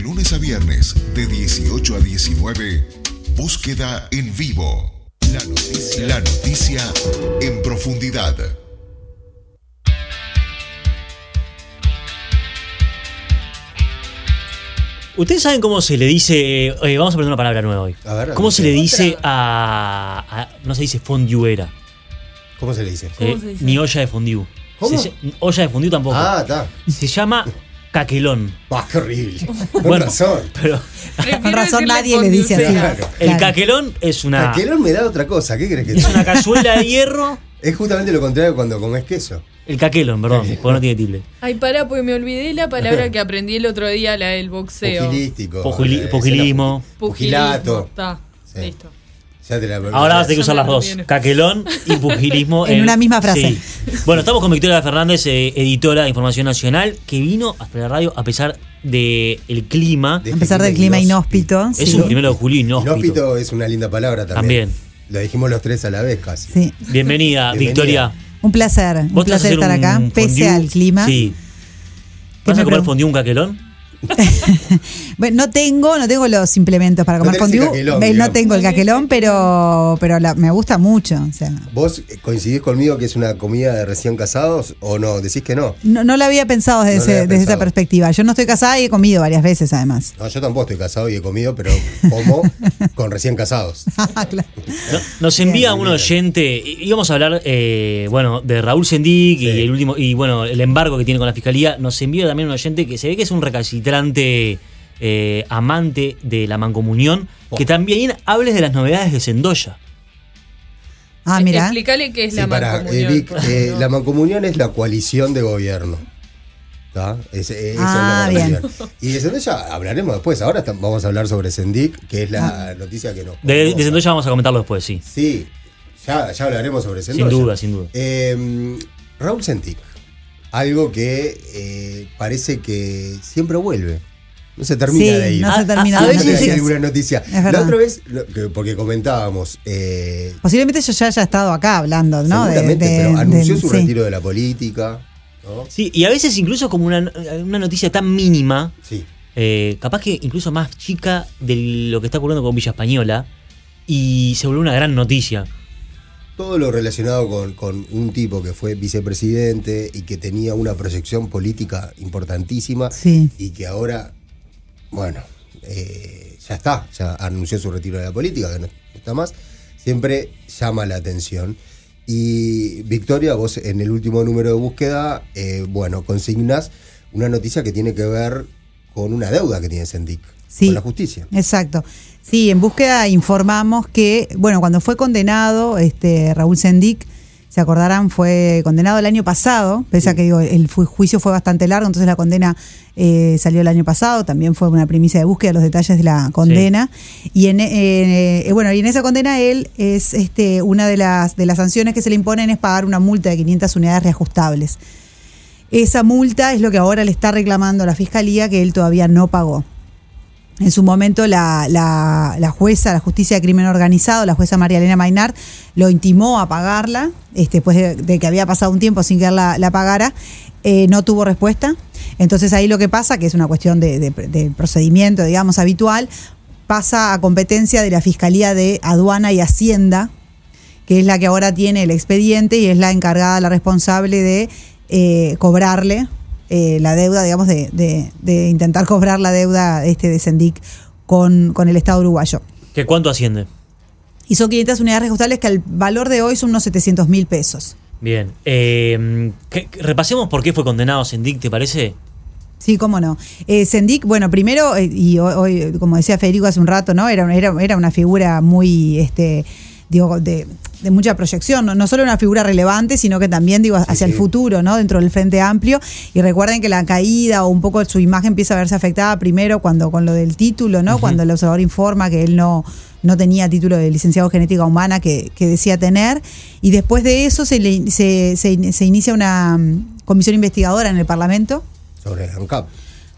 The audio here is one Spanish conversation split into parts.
De lunes a viernes, de 18 a 19, búsqueda en vivo. La noticia, la noticia en profundidad. Ustedes saben cómo se le dice. eh, vamos a aprender una palabra nueva hoy. A ver, ¿Cómo se le dice a, a- No se dice fonduera. ¿Cómo se le dice? eh, se dice? Ni olla de fondue. ¿Cómo? Se- olla de fondue tampoco. Ah, está. Se llama caquelón. Ah, qué horrible. Con Bueno, razón. pero Prefiero razón nadie le dice así. seca. Claro. el Claro. caquelón es una. Caquelón me da otra cosa. ¿Qué crees que Es una cazuela de hierro. Es justamente lo contrario cuando comes queso. El caquelón, perdón, porque no tiene tilde. Ay, pará, porque me olvidé la palabra que aprendí el otro día, la del boxeo. Pugilístico. Pugili- eh, pugilismo. Pugilato. Está, Sí. listo. Ya te la Ahora vas a tener que usar las dos: caquelón y pugilismo. En una misma frase. Sí. Bueno, estamos con Victoria Fernández, eh, editora de Información Nacional, que vino hasta la radio a pesar del el clima. De- A pesar del clima inhóspito. es sí. un primero de julio inhóspito. Inhóspito es una linda palabra también. También. Lo dijimos los tres a la vez casi. Sí. Bienvenida, Bienvenida. Victoria. Un placer, un ¿Vos te vas a placer estar un acá, pese al clima. Sí. ¿Qué ¿Vas a me comer fondue un caquelón? Bueno, no tengo, no tengo los implementos para No comer el fondue. caquelón, no tengo el caquelón, pero, pero la- me gusta mucho. O sea, ¿Vos coincidís conmigo que es una comida de recién casados o no? ¿Decís que no? no, no lo había pensado desde, No había desde esa perspectiva. Yo no estoy casada y he comido varias veces además. No, yo tampoco estoy casado y he comido, pero como con recién casados. Claro. No- Nos envía Bien. un oyente, y- íbamos a hablar, eh, bueno, de Raúl Sendic Sí. y el último, y bueno, el embargo que tiene con la fiscalía. Nos envía también un oyente que se ve que es un recalcitrante eh, amante de la mancomunión, Oh. que también hables de las novedades de Sendoya. Ah, mira. Explícale qué es la Sí, mancomunión. eh, Vic, eh, La mancomunión es la coalición de gobierno. ¿Está? Es- eh, eso Ah, es la bien. Y de Sendoya hablaremos después. Ahora vamos a hablar sobre Sendic, que es la noticia que nos. De, de Sendoya vamos a comentarlo después, sí. Sí, ya, ya hablaremos sobre Sendoya. Sin duda, sin duda. Eh, Raúl Sendic, algo que eh, parece que siempre vuelve. No se termina Sí, de ir. no se A- termina a- a de veces Hay alguna noticia. Es La otra vez, porque comentábamos, eh, Posiblemente yo ya haya estado acá hablando, ¿no? De- seguramente, de- pero anunció del- su sí. retiro de la política. ¿no? Sí, y a veces incluso como una, una noticia tan mínima, Sí. eh, capaz que incluso más chica de lo que está ocurriendo con Villa Española, y se volvió una gran noticia. Todo lo relacionado con, con un tipo que fue vicepresidente y que tenía una proyección política importantísima Sí. y que ahora, bueno, eh, ya está, ya anunció su retiro de la política, que no está más, siempre llama la atención. Y Victoria, vos en el último número de búsqueda, eh, bueno, consignas una noticia que tiene que ver con una deuda que tiene Sendic Sí. con la justicia. Exacto. Sí, en búsqueda informamos que, bueno, cuando fue condenado este Raúl Sendic, se acordarán, fue condenado el año pasado, pese a que digo, el juicio fue bastante largo, entonces la condena eh, salió el año pasado, también fue una primicia de búsqueda, los detalles de la condena. Y en, eh, eh, bueno, y en esa condena él es este una de las, de las sanciones que se le imponen es pagar una multa de 500 unidades reajustables. Esa multa es lo que ahora le está reclamando la fiscalía que él todavía no pagó. En su momento la, la- la jueza, la justicia de crimen organizado, la jueza María Elena Mainar, lo intimó a pagarla, este, después de, que había pasado un tiempo sin que él la, pagara, eh, no tuvo respuesta. Entonces ahí lo que pasa, que es una cuestión de, de- de procedimiento, digamos, habitual, pasa a competencia de la Fiscalía de Aduana y Hacienda, que es la que ahora tiene el expediente y es la encargada, la responsable de eh, cobrarle eh, la deuda, digamos, de, de- de intentar cobrar la deuda este de Sendic con, con el Estado uruguayo. ¿Que cuánto asciende? Y son 500 unidades reajustables que al valor de hoy son unos 700 mil pesos. Bien. Eh, que- que repasemos por qué fue condenado Sendic, ¿te parece? Sí, cómo no. Eh, Sendic, bueno, primero, eh, y hoy, hoy, como decía Federico hace un rato, ¿no? Era, era, era una figura muy, este, digo, de, de mucha proyección, ¿no? no solo una figura relevante, sino que también, digo, hacia el sí. futuro, ¿no? Dentro del Frente Amplio. Y recuerden que la caída o un poco su imagen empieza a verse afectada primero cuando con lo del título, ¿no? Cuando el observador informa que él no no tenía título de licenciado en genética humana que, que decía tener, y después de eso se, le- se, se- se inicia una mm, comisión investigadora en el Parlamento, Sobre ANCAP.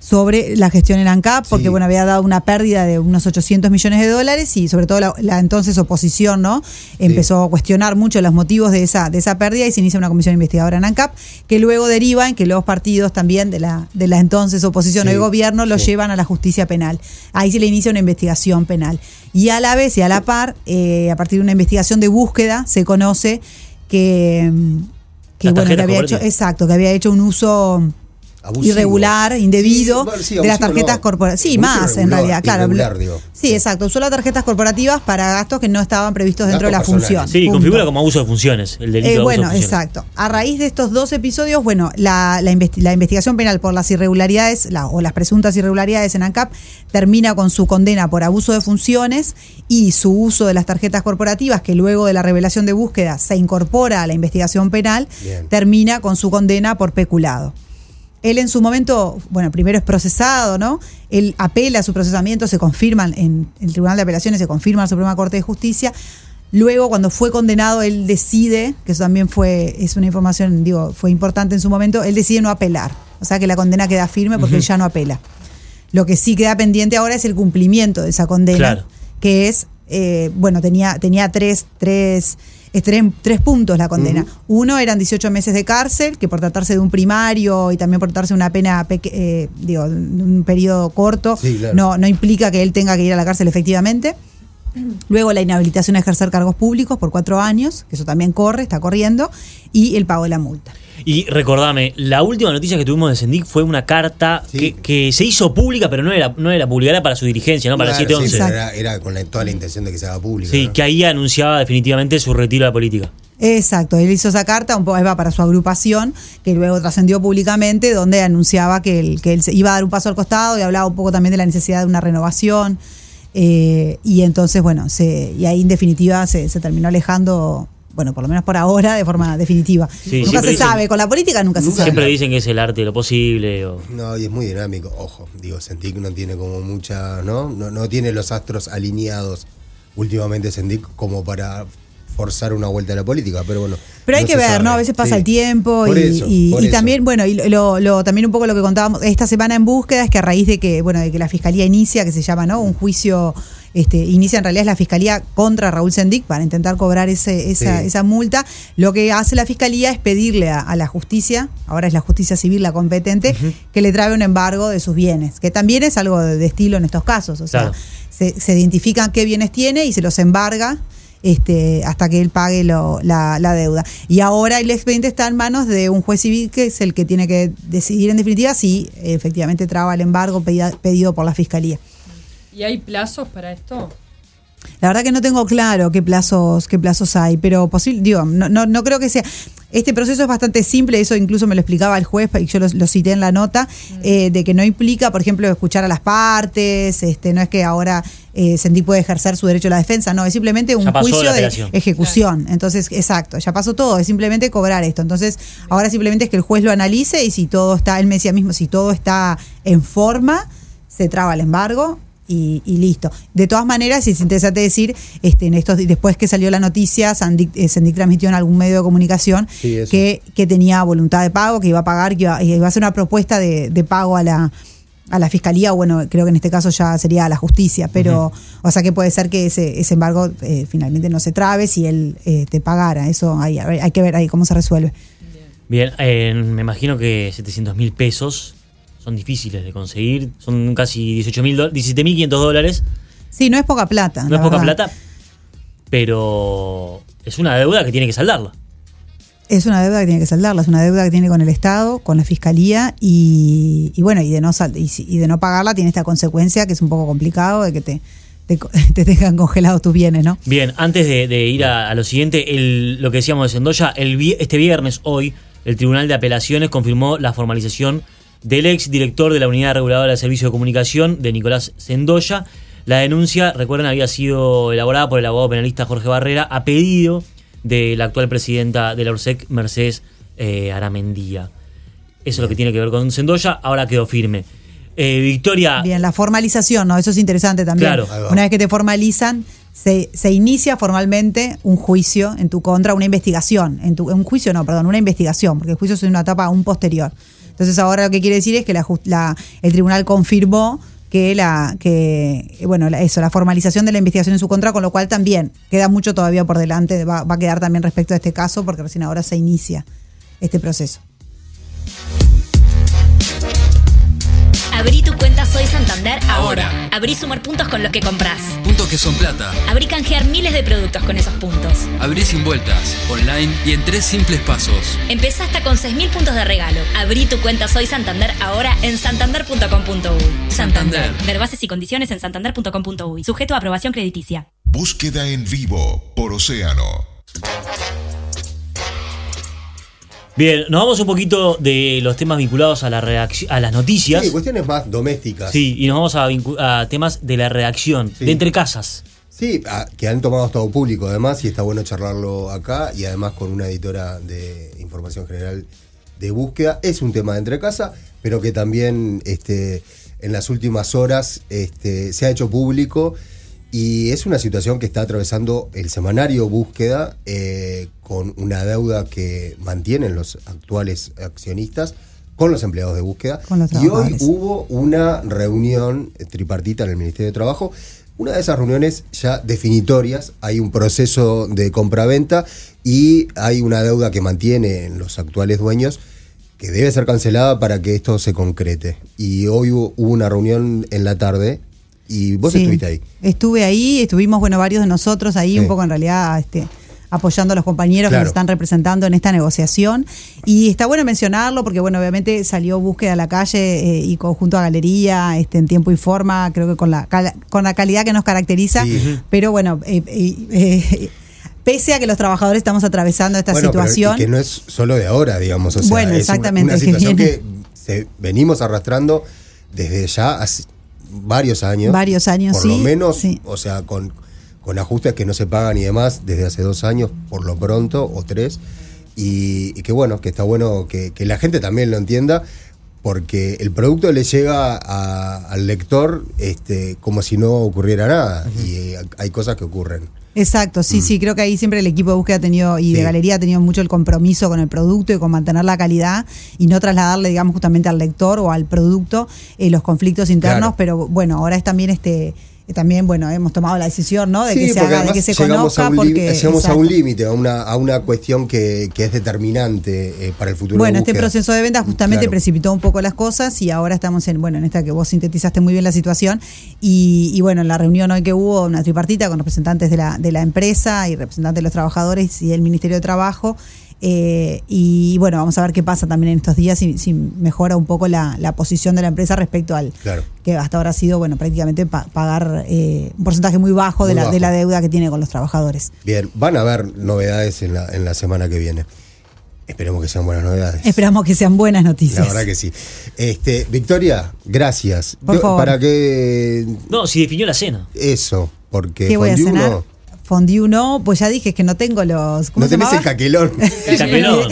Sobre la gestión en ANCAP, porque Sí. bueno, había dado una pérdida de unos 800 millones de dólares y sobre todo la, la entonces oposición, ¿no? Empezó a cuestionar mucho los motivos de esa, de esa pérdida y se inicia una comisión investigadora en ANCAP, que luego deriva en que los partidos también de la, de la entonces oposición Sí, o gobierno lo llevan a la justicia penal. Ahí se le inicia una investigación penal. Y a la vez y a la par, eh, a partir de una investigación de búsqueda, se conoce que, mm, que, bueno, que había hecho, exacto, que había hecho un uso Abusivo. irregular, indebido Sí, bueno, sí, de las tarjetas no. corporativas. Sí, más en realidad, claro. irregular, digo. Sí, exacto. Usó las tarjetas corporativas para gastos que no estaban previstos dentro de la función. Sí, Punto. configura como abuso de funciones, el delito Eh, de abuso bueno, de funciones. exacto. A raíz de estos dos episodios, bueno, la, la investi- la investigación penal por las irregularidades la- o las presuntas irregularidades en ANCAP termina con su condena por abuso de funciones y su uso de las tarjetas corporativas, que luego de la revelación de búsqueda se incorpora a la investigación penal, Bien. termina con su condena por peculado. Él en su momento, bueno, primero es procesado, ¿no? Él apela a su procesamiento, se confirma en el Tribunal de Apelaciones, se confirma en la Suprema Corte de Justicia. Luego, cuando fue condenado, él decide, que eso también fue, es una información, digo, fue importante en su momento, él decide no apelar. O sea que la condena queda firme porque él ya no apela. Lo que sí queda pendiente ahora es el cumplimiento de esa condena, Claro. que es, eh, bueno, tenía, tenía tres, tres, es tres, tres puntos la condena. Uno eran 18 meses de cárcel, que por tratarse de un primario y también por tratarse de una pena, eh, digo, de un periodo corto, Sí, claro. no, no implica que él tenga que ir a la cárcel efectivamente. Luego la inhabilitación a ejercer cargos públicos por cuatro años, que eso también corre, está corriendo, y el pago de la multa. Y recordame, la última noticia que tuvimos de Sendic fue una carta Sí. que, que se hizo pública, pero no era, no era pública, era para su dirigencia, ¿no? Para Claro, 711. sí, Sí, pero era, era con la- toda la intención de que se haga público. ¿no? que ahí anunciaba definitivamente su retiro de la política. Exacto, él hizo esa carta, un poco va para su agrupación, que luego trascendió públicamente, donde anunciaba que él, que él se iba a dar un paso al costado y hablaba un poco también de la necesidad de una renovación. eh, y entonces, bueno, se, y ahí en definitiva se, se terminó alejando, bueno, por lo menos por ahora, de forma definitiva. Sí, nunca se dicen- sabe, con la política nunca, se sabe. Siempre dicen que es el arte de lo posible. o- No, y es muy dinámico. Ojo, digo, Sendik no tiene como mucha, ¿no? No, no tiene los astros alineados últimamente Sendik como para forzar una vuelta a la política, pero bueno. Pero hay no que ver, sabe. ¿no? A veces pasa Sí. el tiempo Por y, eso, y- por y eso. también, bueno, y lo, lo- también un poco lo que contábamos esta semana en búsqueda es que a raíz de que, bueno, de que la fiscalía inicia, que se llama, ¿no? Un juicio, este, inicia en realidad es la fiscalía contra Raúl Sendic para intentar cobrar ese, esa, Sí. esa multa. Lo que hace la fiscalía es pedirle a, a la justicia, ahora es la justicia civil la competente, que le trabe un embargo de sus bienes, que también es algo de, de estilo en estos casos. O sea, Claro. se, se identifican qué bienes tiene y se los embarga este, hasta que él pague lo- la, la deuda. Y ahora el expediente está en manos de un juez civil que es el que tiene que decidir en definitiva si efectivamente traba el embargo pedido por la fiscalía. ¿Y hay plazos para esto? La verdad que no tengo claro qué plazos, qué plazos hay, pero posible, digo, no, no, no creo que sea. Este proceso es bastante simple, eso incluso me lo explicaba el juez, y yo lo, lo cité en la nota, eh, de que no implica, por ejemplo, escuchar a las partes, este, no es que ahora eh, Sendí puede ejercer su derecho a la defensa, no, es simplemente un juicio de ejecución. Entonces, exacto, ya pasó todo, es simplemente cobrar esto. Entonces, ahora simplemente es que el juez lo analice y si todo está, él me decía mismo, si todo está en forma, se traba el embargo y, y listo. De todas maneras, es interesante decir, este, en estos después que salió la noticia, Sandic, eh, Sendic transmitió en algún medio de comunicación Sí, que, que tenía voluntad de pago, que iba a pagar, que iba, iba a hacer una propuesta de, de pago a la a la fiscalía, bueno, creo que en este caso ya sería a la justicia, pero, o sea que puede ser que ese, ese embargo eh, finalmente no se trabe si él eh, te pagara, eso hay, hay que ver ahí cómo se resuelve. Bien, eh, me imagino que 700 mil pesos son difíciles de conseguir. Son casi 18 mil 17.500 dólares. Sí, no es poca plata. No es poca verdad. plata, pero es una deuda que tiene que saldarla. Es una deuda que tiene que saldarla, es una deuda que tiene con el Estado, con la Fiscalía y, y bueno, y de, no sal- y, y de no pagarla tiene esta consecuencia que es un poco complicado de que te, te, te tengan congelados tus bienes, ¿no? Bien, antes de, de ir a, a lo siguiente, el- lo que decíamos de Sendoya, el, este viernes, hoy, el Tribunal de Apelaciones confirmó la formalización del ex director de la Unidad Reguladora de Servicio de Comunicación, de Nicolás Sendoya. La denuncia, recuerden, había sido elaborada por el abogado penalista Jorge Barrera a pedido de la actual presidenta de la URSEC, Mercedes eh, Aramendía. Eso es lo que tiene que ver con Sendoya, ahora quedó firme. Eh, Victoria, Bien, la formalización, ¿no? Eso es interesante también. Claro. Una vez que te formalizan, se, se inicia formalmente un juicio en tu contra, una investigación. En tu, un juicio no, perdón, una investigación, porque el juicio es una etapa aún posterior. Entonces ahora lo que quiere decir es que la, la- el tribunal confirmó que la que bueno eso la formalización de la investigación en su contra con lo cual también queda mucho todavía por delante va, va a quedar también respecto a este caso porque recién ahora se inicia este proceso Abrí tu cuenta Soy Santander ahora. Ahora. Abrí sumar puntos con los que compras. Puntos que son plata. Abrí canjear miles de productos con esos puntos. Abrí sin vueltas, online y en tres simples pasos. Empezá hasta con 6.000 puntos de regalo. Abrí tu cuenta Soy Santander ahora en santander.com.uy. Santander. Ver bases y condiciones en santander.com.uy. Sujeto a aprobación crediticia. Búsqueda en vivo por Océano. Bien, nos vamos un poquito de los temas vinculados a la a las noticias. Sí, cuestiones más domésticas. Sí, y nos vamos a, a temas de la reacción, Sí. de entre casas. Sí, que han tomado estado público además y está bueno charlarlo acá y además con una editora de información general de búsqueda. Es un tema de entre casa, pero que también este, en las últimas horas este, se ha hecho público y es una situación que está atravesando el semanario búsqueda eh, con una deuda que mantienen los actuales accionistas con los empleados de búsqueda. Y hoy hubo una reunión tripartita en el Ministerio de Trabajo. Una de esas reuniones ya definitorias, hay un proceso de compraventa y hay una deuda que mantienen los actuales dueños que debe ser cancelada para que esto se concrete. Y hoy hubo una reunión en la tarde y vos Sí. estuviste ahí. Estuve ahí, estuvimos, bueno, varios de nosotros ahí, Sí. un poco en realidad, este, apoyando a los compañeros que nos están representando en esta negociación. Y está bueno mencionarlo porque, bueno, obviamente salió búsqueda a la calle eh, y conjunto a Galería, este, en tiempo y forma, creo que con la, cal- con la calidad que nos caracteriza. Sí. Pero bueno, eh, eh, eh, pese a que los trabajadores estamos atravesando esta Bueno, pero situación. y que no es solo de ahora, digamos. O sea, Bueno, es una- exactamente, Una, que situación viene. que, se- venimos arrastrando desde ya hace varios años. Varios años, Por lo menos, sí. o sea, con, con ajustes que no se pagan y demás desde hace dos años, por lo pronto, o tres. Y, y que bueno, que está bueno que, que la gente también lo entienda. Porque el producto le llega a- al lector este, como si no ocurriera nada. Y hay cosas que ocurren. Exacto, sí, sí, creo que ahí siempre el equipo de búsqueda ha tenido y de Mm. Galería ha tenido mucho el compromiso con el producto y con mantener la calidad y no trasladarle, digamos, justamente al lector o al producto eh, los conflictos internos, Claro. pero bueno, ahora es también este también bueno hemos tomado la decisión no de Sí, que se haga de que se llegamos conozca a un porque llegamos a un límite, a una, a una cuestión que, que es determinante eh, para el futuro. Bueno, de este proceso de venta justamente Claro. precipitó un poco las cosas y ahora estamos en, bueno, en esta que vos sintetizaste muy bien la situación y, y bueno, en la reunión hoy que hubo una tripartita con representantes de la, de la empresa y representantes de los trabajadores y el Ministerio de Trabajo eh, y bueno, vamos a ver qué pasa también en estos días si, si mejora un poco la, la posición de la empresa respecto al Claro. que hasta ahora ha sido, bueno, prácticamente pa- pagar eh, un porcentaje muy bajo, de, la, de la bajo. deuda que tiene con los trabajadores. Bien, van a haber novedades en la, en la semana que viene. Esperemos que sean buenas novedades. Esperamos que sean buenas noticias. La verdad que sí. Este, Victoria, gracias. Por favor. Para que No, si definió la cena. eso, porque ¿Qué voy a cenar? uno- Fondue no, pues ya dije que no tengo los. ¿Cómo no se tenés llamaba? el caquelón. El caquelón.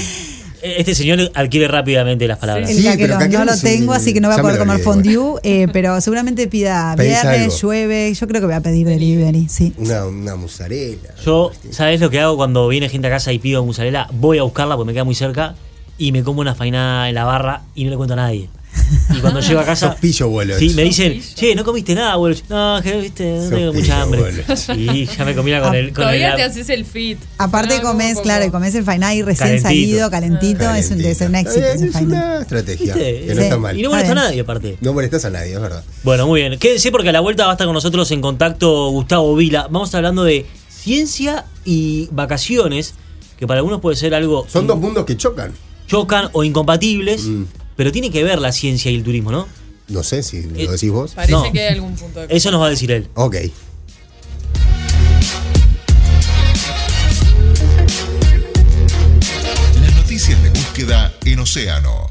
Este señor adquiere rápidamente las palabras. El Sí, pero caquelón, caquelón no lo tengo, así que no voy a poder comer olvidé fondue, eh, pero seguramente pida viernes, llueve. Yo creo que voy a pedir delivery, sí. Una, una mozzarella. Yo, ¿sabes lo que hago cuando viene gente a casa y pido mozzarella? Voy a buscarla porque me queda muy cerca y me como una fainada en la barra y no le cuento a nadie. Y cuando llego a casa. Sos pillo, boludo. Sí, me dicen, che, no comiste nada, boludo. No, que viste, no Sos tengo pillo, mucha hambre. boludo. Y ya me comía con el. Con Todavía el te haces el fit. Aparte como comes, poco. claro, y comes el fainá recién Calentito. salido, calentito, es un, ser un éxito ese Es una estrategia ¿Viste? que no Sí. está mal. Y no molesta a Está bien. nadie, aparte. No molestas a nadie, es verdad. Bueno, muy bien. Quédense porque a la vuelta va a estar con nosotros en contacto Gustavo Vila. Vamos a estar hablando de ciencia y vacaciones, que para algunos puede ser algo. Son dos mundos que chocan. chocan o incompatibles, Mm. Pero tiene que ver la ciencia y el turismo, ¿no? No sé si Eh, lo decís vos. Parece No. que hay algún punto de Eso nos va a decir él. Ok. Las noticias de búsqueda en Océano.